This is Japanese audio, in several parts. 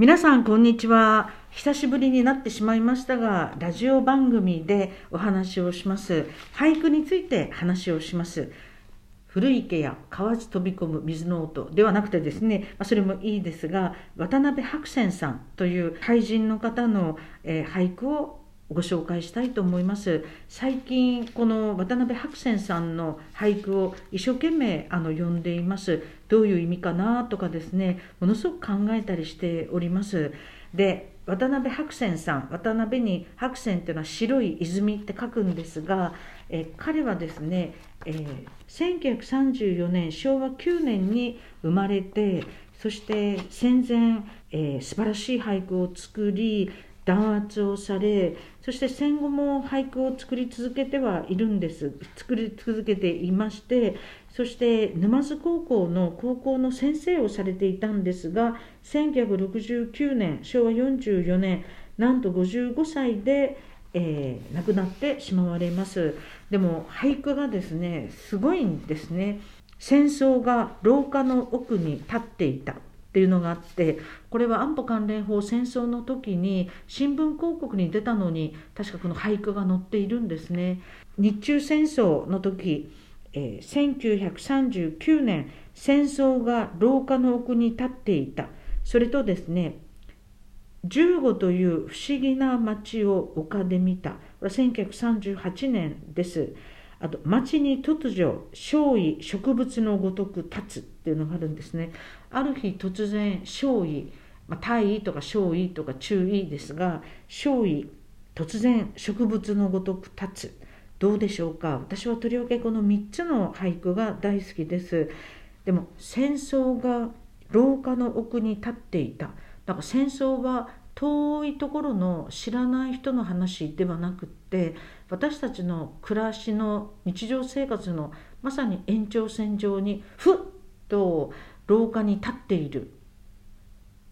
皆さんこんにちは。久しぶりになってしまいましたがラジオ番組でお話をします。俳句について話をします。古池や川地飛び込む水の音ではなくてですね、ま、それもいいですが渡辺白泉さんという俳人の方の、え、俳句をご紹介したいと思います。最近この渡辺白泉さんの俳句を一生懸命あの読んでいます。どういう意味かなとかですねものすごく考えたりしております。で渡辺白泉さん渡辺に白泉っていうのは白い泉って書くんですが、え彼はですね、えー、1934年昭和9年に生まれてそして戦前、えー、素晴らしい俳句を作り弾圧をされそして戦後も俳句を作り続けてはいるんです。作り続けていましてそして沼津高校の高校の先生をされていたんですが1969年昭和44年なんと55歳で、えー、亡くなってしまわれます。でも俳句がですねすごいんですね。戦争が廊下の奥に立っていたっていうのがあってこれは安保関連法戦争の時に新聞広告に出たのに確かこの俳句が載っているんですね。日中戦争の時、えー、1939年戦争が廊下の奥に立っていた。それとですね15という不思議な街を丘で見た。これは1938年です。あと町に突如少尉植物のごとく立つっていうのがあるんですね。ある日突然少尉、まあ、大尉とか少尉とか中尉ですが少尉突然植物のごとく立つ。どうでしょうか？私はとりわけこの3つの俳句が大好きです。でも戦争が廊下の奥に立っていた。だから戦争は遠いところの知らない人の話ではなくって私たちの暮らしの日常生活のまさに延長線上にふっと廊下に立っている。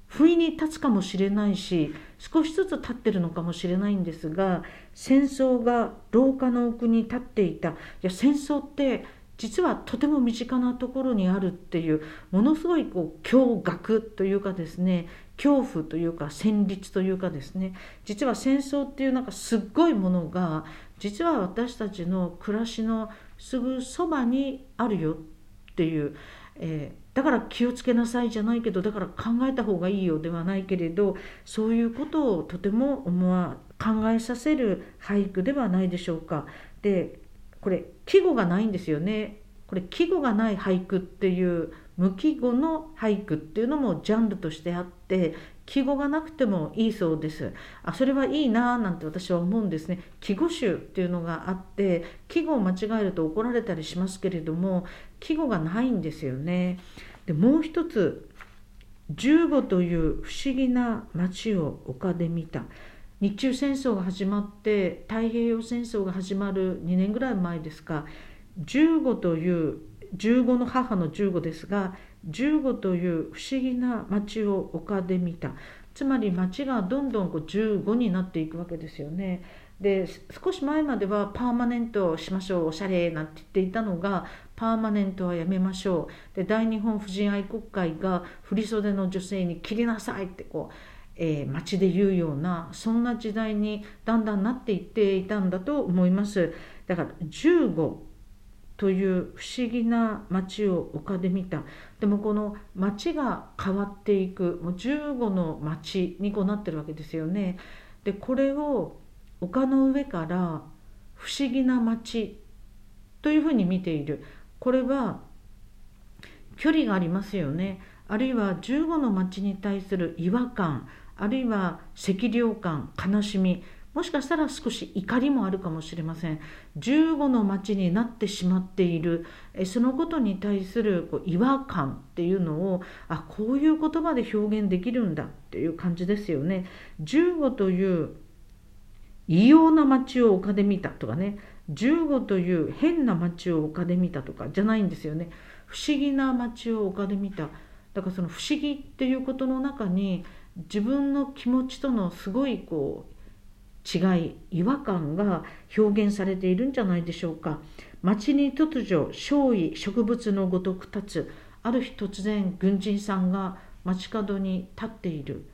不意に立つかもしれないし少しずつ立ってるのかもしれないんですが戦争が廊下の奥に立っていた。いや戦争って実はとても身近なところにあるっていうものすごいこう驚愕というかですね恐怖というか戦慄というかですね。実は戦争っていうなんかすっごいものが実は私たちの暮らしのすぐそばにあるよっていう、えー、だから気をつけなさいじゃないけどだから考えた方がいいよではないけれどそういうことをとても思わ考えさせる俳句ではないでしょうか。でこれ季語がないんですよね。これ季語がない俳句っていう無季語の俳句っていうのもジャンルとしてあって季語がなくてもいいそうです。あそれはいいななんて私は思うんですね。季語集っていうのがあって季語を間違えると怒られたりしますけれども季語がないんですよね。でもう一つ15という不思議な街を丘で見た。日中戦争が始まって太平洋戦争が始まる2年ぐらい前ですか。15という15の母の15ですが15という不思議な町を丘で見た。つまり町がどんどんこう15になっていくわけですよね。で少し前まではパーマネントしましょうおしゃれなんて言っていたのがパーマネントはやめましょう。で大日本婦人愛国会が振袖の女性に切りなさいってこう、えー、街で言うようなそんな時代にだんだんなっていっていたんだと思います。だから15という不思議な街を丘で見た。でもこの街が変わっていくもう15の街にこうなってるわけですよね。でこれを丘の上から不思議な街というふうに見ている。これは距離がありますよね。あるいは15の町に対する違和感あるいは赤涼感悲しみもしかしたら少し怒りもあるかもしれません。15の町になってしまっている。そのことに対するこう違和感っていうのをあこういう言葉で表現できるんだっていう感じですよね。15という異様な町を丘で見たとかね。15という変な町を丘で見たとかじゃないんですよね。不思議な町を丘で見た。だからその不思議っていうことの中に自分の気持ちとのすごいこう違い違和感が表現されているんじゃないでしょうか町に突如少尉植物のごとく立つある日突然軍人さんが街角に立っている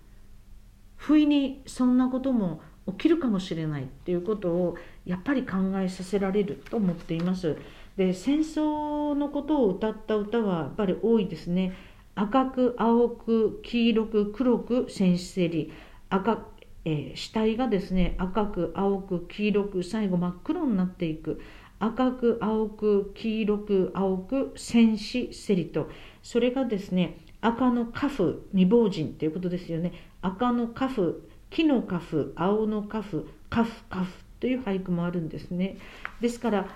不意にそんなことも起きるかもしれないっていうことをやっぱり考えさせられると思っています。で戦争のことを歌った歌はやっぱり多いですね。赤く青く黄色く黒く戦死せり赤、えー、死体がですね赤く青く黄色く最後真っ黒になっていく。赤く青く黄色く青く戦死せりと。それがですね赤のカフ未亡人ということですよね。赤のカフ木のカフ青のカフカフカフという俳句もあるんですね。ですから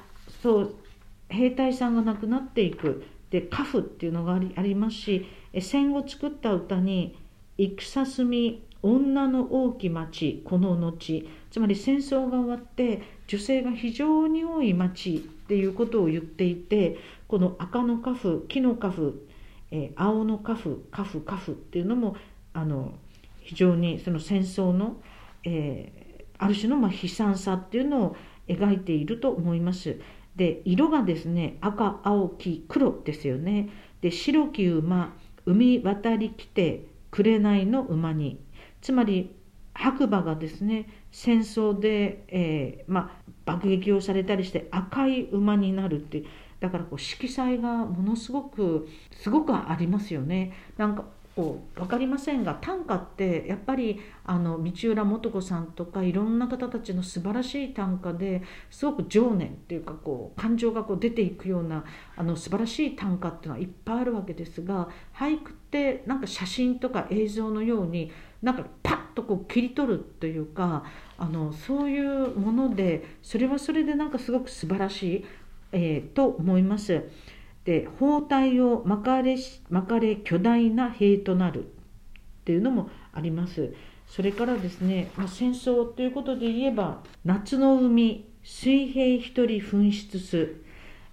そう兵隊さんが亡くなっていく。でカフっていうのがありありますし戦後作った歌に「戦すみ女の大き町この後」つまり戦争が終わって女性が非常に多い町っていうことを言っていてこの赤のカフ木のカフ、えー、青のカフカフカフっていうのもあの非常にその戦争の、えー、ある種のまあ悲惨さっていうのを描いていると思います。で色がですね赤青黄黒ですよねで白き馬海渡り来て紅の馬につまり白馬がですね戦争で、えー、ま、爆撃をされたりして赤い馬になるってだからこう色彩がものすごくすごくありますよね。なんかこう分かりませんが短歌ってやっぱりあの道浦素子さんとかいろんな方たちの素晴らしい短歌ですごく情念っていうかこう感情がこう出ていくようなあの素晴らしい短歌っていうのはいっぱいあるわけですが俳句ってなんか写真とか映像のようになんかパッとこう切り取るというかあのそういうものでそれはそれでなんかすごく素晴らしい、えー、と思います。で包帯を巻かれ巻かれ巨大な塀となるっていうのもあります。それからですね、まあ、戦争ということで言えば夏の海水平一人噴出す、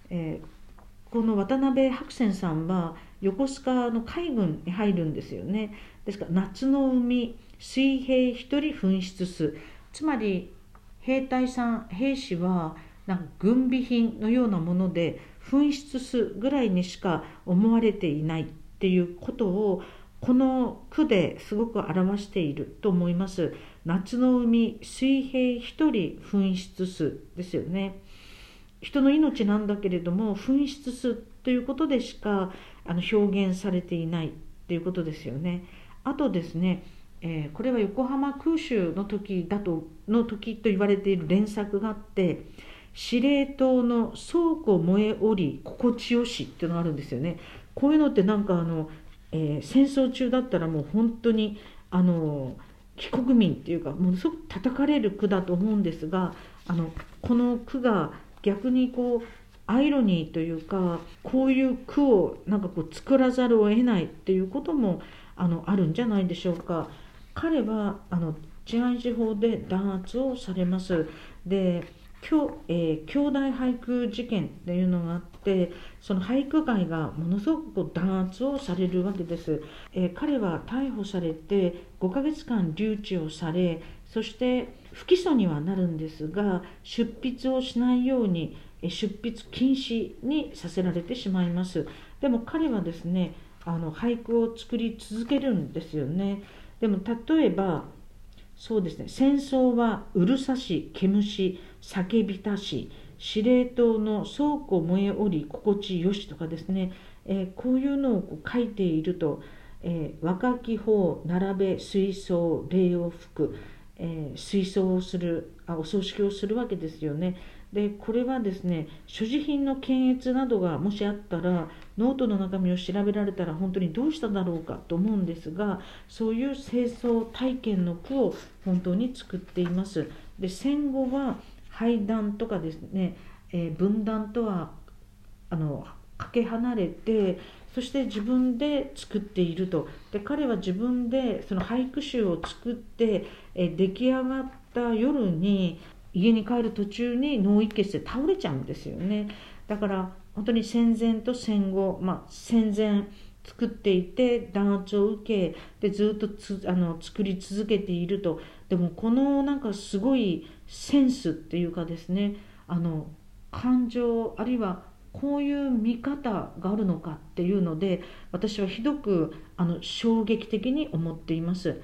えー、この渡辺白泉さんは横須賀の海軍に入るんですよねですから夏の海水平一人噴出すつまり兵隊さん兵士はなんか軍備品のようなもので紛失すぐらいにしか思われていないっていうことをこの句ですごく表していると思います。夏の海水平一人紛失すですよね。人の命なんだけれども紛失すということでしかあの表現されていないっていうことですよね。あとですね、えー、これは横浜空襲の時だとの時と言われている連作があって司令塔の倉庫燃えおり心地よしっていうのがあるんですよね。こういうのってなんかあの、えー、戦争中だったらもう本当にあの帰国民っていうかものすごく叩かれる句だと思うんですがあのこの句が逆にこうアイロニーというかこういう句をなんかこう作らざるを得ないっていうこともあのあるんじゃないでしょうか。彼はあの治安司法で弾圧をされます。で兄,、えー、兄弟俳句事件っていうのがあってその俳句界がものすごく弾圧をされるわけです、えー、彼は逮捕されて5ヶ月間留置をされそして不起訴にはなるんですが出筆をしないように出筆禁止にさせられてしまいます。でも彼はですねあの俳句を作り続けるんですよね。でも例えばそうですね戦争はうるさし毛し叫びたし司令塔の倉庫燃えおり心地よしとかですね、えー、こういうのをこう書いていると、えー、若き方並べ水槽礼を吹く、えー、水槽をするあお葬式をするわけですよね。でこれはですね所持品の検閲などがもしあったらノートの中身を調べられたら本当にどうしただろうかと思うんですがそういう清掃体験の句を本当に作っています。で戦後は廃談とかですね、えー、分断とはあのかけ離れてそして自分で作っていると。で彼は自分でその俳句集を作って、え、出来上がった夜に家に帰る途中に脳一血で倒れちゃうんですよね。だから本当に戦前と戦後、まあ、戦前作っていて弾圧を受けでずっとつあの作り続けていると。でもこのなんかすごいセンスっていうかですねあの感情あるいはこういう見方があるのかっていうので私はひどくあの衝撃的に思っています。